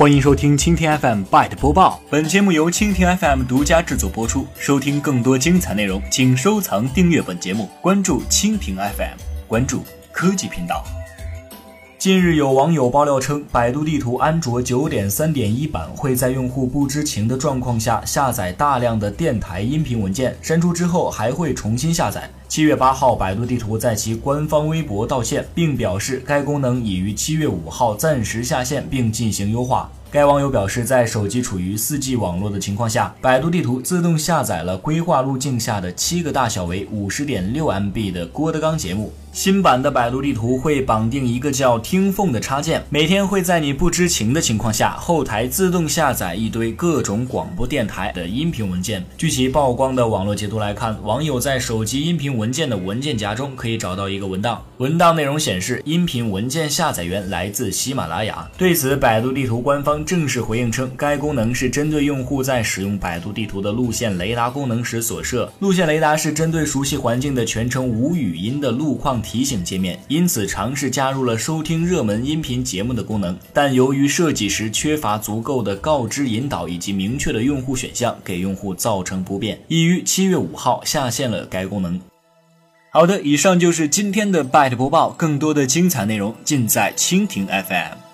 欢迎收听蜻蜓 FM Byte 播报，本节目由蜻蜓 FM 独家制作播出。收听更多精彩内容，请收藏订阅本节目，关注蜻蜓 FM，关注科技频道。近日有网友爆料称，百度地图安卓九点三点一版会在用户不知情的状况下下载大量的电台音频文件，删除之后还会重新下载。七月八号，百度地图在其官方微博道歉，并表示该功能已于七月五号暂时下线并进行优化。该网友表示，在手机处于 4G 网络的情况下，百度地图自动下载了规划路径下的七个大小为五十点六 MB 的郭德纲节目。新版的百度地图会绑定一个叫听凤的插件，每天会在你不知情的情况下，后台自动下载一堆各种广播电台的音频文件。据其曝光的网络截图来看，网友在手机音频文件的文件夹中可以找到一个文档，文档内容显示音频文件下载源来自喜马拉雅。对此，百度地图官方正式回应称，该功能是针对用户在使用百度地图的路线雷达功能时所设。路线雷达是针对熟悉环境的全程无语音的路况。提醒界面，因此尝试加入了收听热门音频节目的功能，但由于设计时缺乏足够的告知引导以及明确的用户选项，给用户造成不便，已于七月五号下线了该功能。好的，以上就是今天的 Byte 播报，更多的精彩内容尽在蜻蜓 FM。